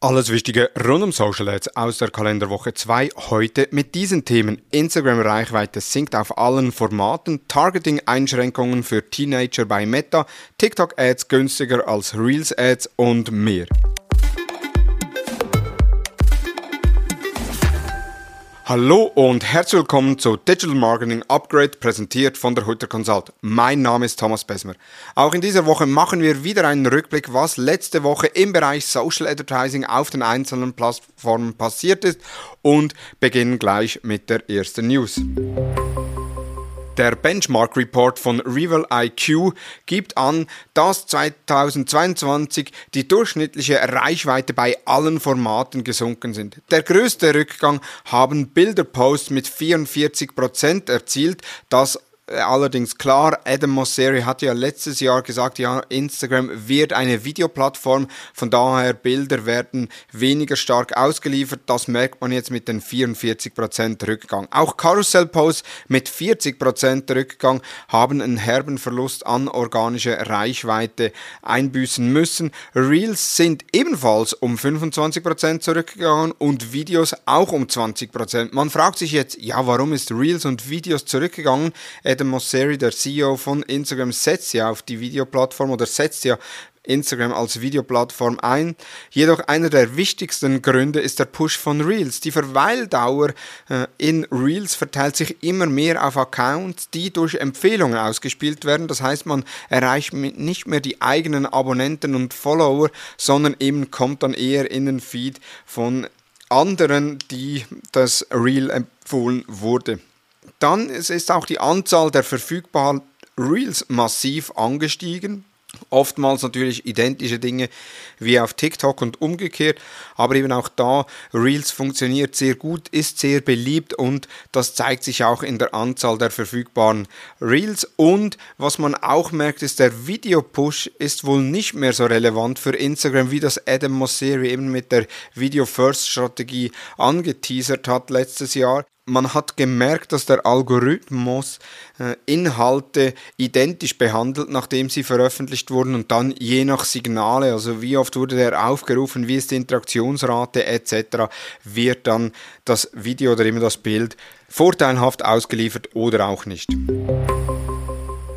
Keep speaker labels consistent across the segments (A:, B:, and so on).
A: Alles Wichtige rund um Social Ads aus der Kalenderwoche 2 heute mit diesen Themen. Instagram-Reichweite sinkt auf allen Formaten, Targeting-Einschränkungen für Teenager bei Meta, TikTok-Ads günstiger als Reels-Ads und mehr. Hallo und herzlich willkommen zu Digital Marketing Upgrade, präsentiert von der Hutter Consult. Mein Name ist Thomas Besmer. Auch in dieser Woche machen wir wieder einen Rückblick, was letzte Woche im Bereich Social Advertising auf den einzelnen Plattformen passiert ist und beginnen gleich mit der ersten News. Der Benchmark Report von Rival IQ gibt an, dass 2022 die durchschnittliche Reichweite bei allen Formaten gesunken sind. Der größte Rückgang haben Bilderposts mit 44% erzielt, das allerdings klar, Adam Mosseri hat ja letztes Jahr gesagt, ja, Instagram wird eine Videoplattform, von daher Bilder werden weniger stark ausgeliefert. Das merkt man jetzt mit den 44% Rückgang. Auch Carousel-Posts mit 40% Rückgang haben einen herben Verlust an organischer Reichweite einbüßen müssen. Reels sind ebenfalls um 25% zurückgegangen und Videos auch um 20%. Man fragt sich jetzt, ja, warum ist Reels und Videos zurückgegangen? Adam Mosseri, der CEO von Instagram, setzt ja auf die Videoplattform oder setzt ja Instagram als Videoplattform ein. Jedoch einer der wichtigsten Gründe ist der Push von Reels. Die Verweildauer äh, in Reels verteilt sich immer mehr auf Accounts, die durch Empfehlungen ausgespielt werden. Das heißt, man erreicht nicht mehr die eigenen Abonnenten und Follower, sondern eben kommt dann eher in den Feed von anderen, die das Reel empfohlen wurde. Dann ist auch die Anzahl der verfügbaren Reels massiv angestiegen. Oftmals natürlich identische Dinge wie auf TikTok und umgekehrt, aber eben auch da, Reels funktioniert sehr gut, ist sehr beliebt und das zeigt sich auch in der Anzahl der verfügbaren Reels. Und was man auch merkt, ist, der Video-Push ist wohl nicht mehr so relevant für Instagram, wie das Adam Mosseri eben mit der Video-First-Strategie angeteasert hat letztes Jahr man hat gemerkt, dass der Algorithmus äh, Inhalte identisch behandelt, nachdem sie veröffentlicht wurden und dann je nach Signale, also wie oft wurde der aufgerufen, wie ist die Interaktionsrate etc., wird dann das Video oder immer das Bild vorteilhaft ausgeliefert oder auch nicht.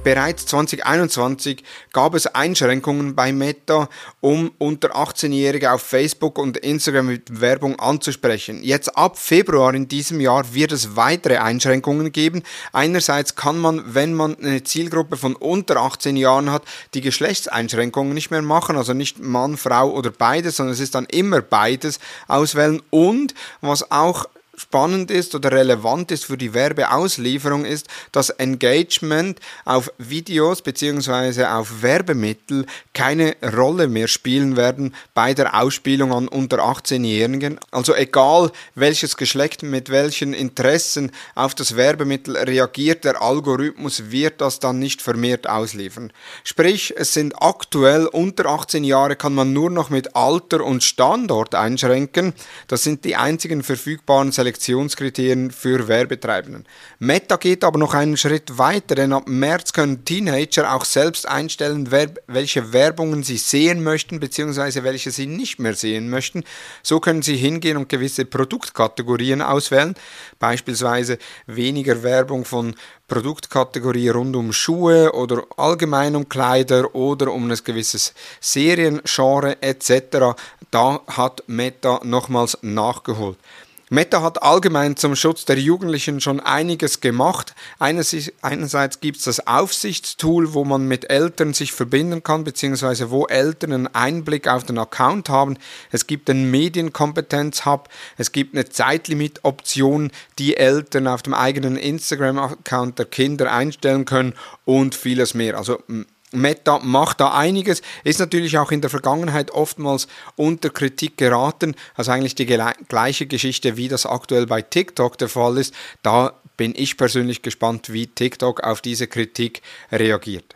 A: Bereits 2021 gab es Einschränkungen bei Meta, um unter 18-Jährige auf Facebook und Instagram mit Werbung anzusprechen. Jetzt ab Februar in diesem Jahr wird es weitere Einschränkungen geben. Einerseits kann man, wenn man eine Zielgruppe von unter 18 Jahren hat, die Geschlechtseinschränkungen nicht mehr machen, also nicht Mann, Frau oder beides, sondern es ist dann immer beides auswählen. Und was auch spannend ist oder relevant ist für die Werbeauslieferung ist, dass Engagement auf Videos bzw. auf Werbemittel keine Rolle mehr spielen werden bei der Ausspielung an unter 18-Jährigen. Also egal welches Geschlecht mit welchen Interessen auf das Werbemittel reagiert, der Algorithmus wird das dann nicht vermehrt ausliefern. Sprich, es sind aktuell unter 18 Jahre kann man nur noch mit Alter und Standort einschränken. Das sind die einzigen verfügbaren Selektionen Selektionskriterien für Werbetreibenden. Meta geht aber noch einen Schritt weiter, denn ab März können Teenager auch selbst einstellen, welche Werbungen sie sehen möchten bzw. welche sie nicht mehr sehen möchten. So können sie hingehen und gewisse Produktkategorien auswählen, beispielsweise weniger Werbung von Produktkategorie rund um Schuhe oder allgemein um Kleider oder um ein gewisses Seriengenre etc. Da hat Meta nochmals nachgeholt. Meta hat allgemein zum Schutz der Jugendlichen schon einiges gemacht. Einerseits gibt es das Aufsichtstool, wo man mit Eltern sich verbinden kann, beziehungsweise wo Eltern einen Einblick auf den Account haben. Es gibt einen Medienkompetenz-Hub, es gibt eine Zeitlimit-Option, die Eltern auf dem eigenen Instagram-Account der Kinder einstellen können und vieles mehr. Also Meta macht da einiges, ist natürlich auch in der Vergangenheit oftmals unter Kritik geraten, also eigentlich die gleiche Geschichte, wie das aktuell bei TikTok der Fall ist. Da bin ich persönlich gespannt, wie TikTok auf diese Kritik reagiert.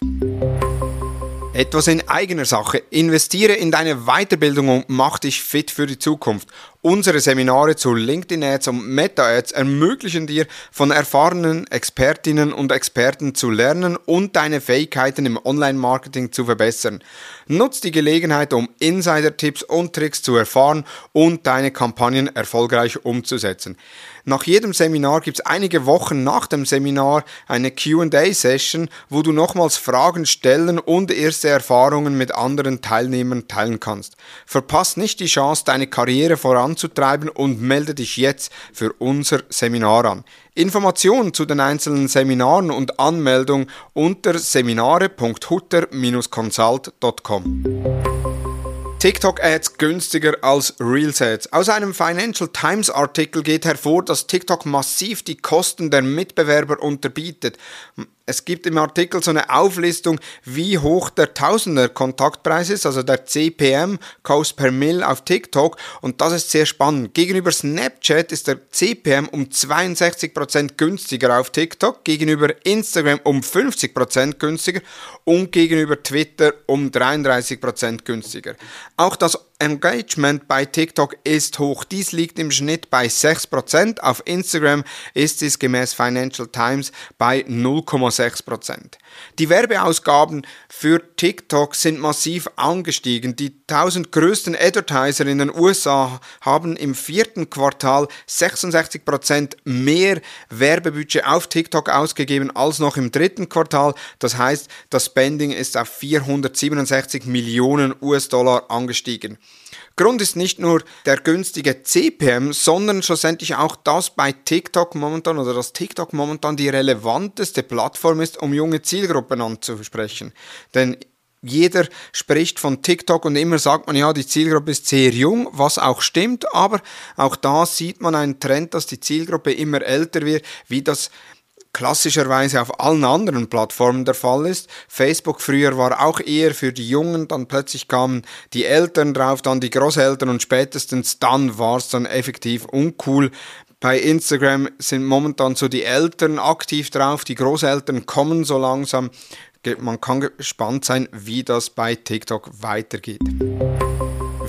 A: Etwas in eigener Sache. Investiere in deine Weiterbildung und mach dich fit für die Zukunft. Unsere Seminare zu LinkedIn Ads und Meta Ads ermöglichen dir von erfahrenen Expertinnen und Experten zu lernen und deine Fähigkeiten im Online-Marketing zu verbessern. Nutz die Gelegenheit, um Insider-Tipps und Tricks zu erfahren und deine Kampagnen erfolgreich umzusetzen. Nach jedem Seminar gibt es einige Wochen nach dem Seminar eine QA-Session, wo du nochmals Fragen stellen und erste Erfahrungen mit anderen Teilnehmern teilen kannst. Verpass nicht die Chance, deine Karriere voranzutreiben und melde dich jetzt für unser Seminar an. Informationen zu den einzelnen Seminaren und Anmeldung unter seminare.hutter-consult.com. TikTok-Ads günstiger als Reels-Ads. Aus einem Financial Times-Artikel geht hervor, dass TikTok massiv die Kosten der Mitbewerber unterbietet es gibt im Artikel so eine Auflistung, wie hoch der Tausender Kontaktpreis ist, also der CPM, Cost per Mill auf TikTok. Und das ist sehr spannend. Gegenüber Snapchat ist der CPM um 62% günstiger auf TikTok, gegenüber Instagram um 50% günstiger und gegenüber Twitter um 33% günstiger. Auch das Engagement bei TikTok ist hoch. Dies liegt im Schnitt bei 6%. Auf Instagram ist es gemäß Financial Times bei 0,6%. Die Werbeausgaben für TikTok sind massiv angestiegen. Die 1000 größten Advertiser in den USA haben im vierten Quartal 66% mehr Werbebudget auf TikTok ausgegeben als noch im dritten Quartal. Das heißt, das Spending ist auf 467 Millionen US-Dollar angestiegen. Grund ist nicht nur der günstige CPM, sondern schlussendlich auch, dass bei TikTok momentan oder dass TikTok momentan die relevanteste Plattform ist, um junge Zielgruppen anzusprechen. Denn jeder spricht von TikTok und immer sagt man, ja, die Zielgruppe ist sehr jung, was auch stimmt, aber auch da sieht man einen Trend, dass die Zielgruppe immer älter wird, wie das klassischerweise auf allen anderen Plattformen der Fall ist. Facebook früher war auch eher für die Jungen, dann plötzlich kamen die Eltern drauf, dann die Großeltern und spätestens dann war es dann effektiv uncool. Bei Instagram sind momentan so die Eltern aktiv drauf, die Großeltern kommen so langsam. Man kann gespannt sein, wie das bei TikTok weitergeht.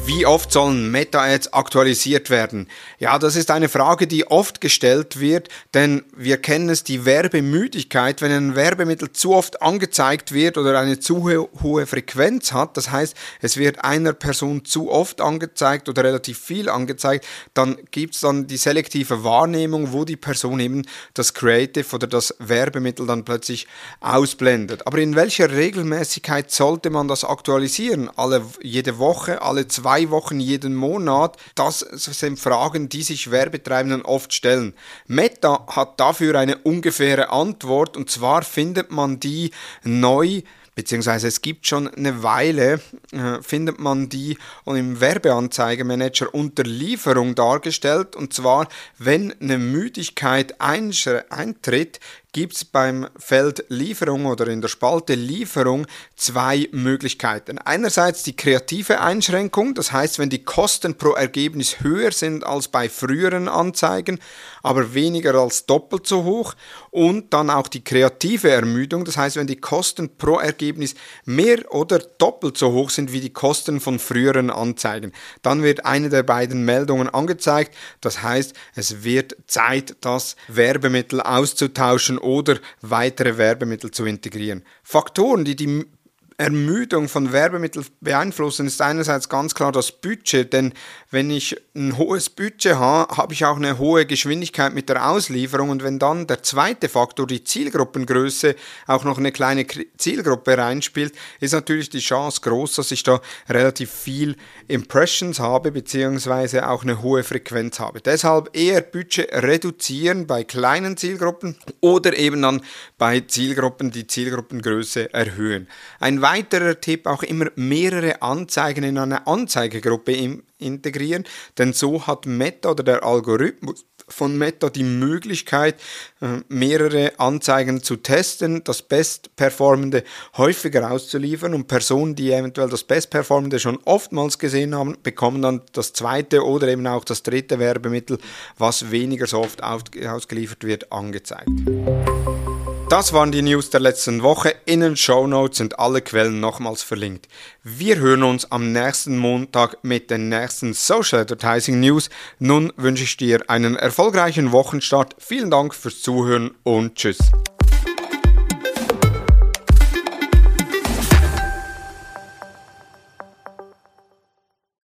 A: Wie oft sollen Meta-Ads aktualisiert werden? Ja, das ist eine Frage, die oft gestellt wird, denn wir kennen es, die Werbemüdigkeit, wenn ein Werbemittel zu oft angezeigt wird oder eine zu hohe Frequenz hat, das heißt, es wird einer Person zu oft angezeigt oder relativ viel angezeigt, dann gibt es dann die selektive Wahrnehmung, wo die Person eben das Creative oder das Werbemittel dann plötzlich ausblendet. Aber in welcher Regelmäßigkeit sollte man das aktualisieren? Alle, jede Woche, alle zwei zwei Wochen jeden Monat? Das sind Fragen, die sich Werbetreibenden oft stellen. Meta hat dafür eine ungefähre Antwort und zwar findet man die neu beziehungsweise es gibt schon eine Weile, äh, findet man die im Werbeanzeigemanager unter Lieferung dargestellt. Und zwar, wenn eine Müdigkeit eintritt, gibt es beim Feld Lieferung oder in der Spalte Lieferung zwei Möglichkeiten. Einerseits die kreative Einschränkung, das heißt, wenn die Kosten pro Ergebnis höher sind als bei früheren Anzeigen, aber weniger als doppelt so hoch. Und dann auch die kreative Ermüdung, das heißt, wenn die Kosten pro Ergebnis mehr oder doppelt so hoch sind wie die Kosten von früheren Anzeigen. Dann wird eine der beiden Meldungen angezeigt, das heißt, es wird Zeit, das Werbemittel auszutauschen oder weitere Werbemittel zu integrieren. Faktoren, die die Ermüdung von Werbemitteln beeinflussen, ist einerseits ganz klar das Budget, denn wenn ich ein hohes Budget habe, habe ich auch eine hohe Geschwindigkeit mit der Auslieferung und wenn dann der zweite Faktor, die Zielgruppengröße, auch noch eine kleine Zielgruppe reinspielt, ist natürlich die Chance groß, dass ich da relativ viel Impressions habe, beziehungsweise auch eine hohe Frequenz habe. Deshalb eher Budget reduzieren bei kleinen Zielgruppen oder eben dann bei Zielgruppen die Zielgruppengröße erhöhen. Ein weiterer Tipp, auch immer mehrere Anzeigen in eine Anzeigegruppe integrieren, denn so hat Meta oder der Algorithmus von Meta die Möglichkeit, äh, mehrere Anzeigen zu testen, das Bestperformende häufiger auszuliefern und Personen, die eventuell das Bestperformende schon oftmals gesehen haben, bekommen dann das zweite oder eben auch das dritte Werbemittel, was weniger so oft ausgeliefert wird, angezeigt. Das waren die News der letzten Woche. In den Show Notes sind alle Quellen nochmals verlinkt. Wir hören uns am nächsten Montag mit den nächsten Social Advertising News. Nun wünsche ich dir einen erfolgreichen Wochenstart. Vielen Dank fürs Zuhören und tschüss.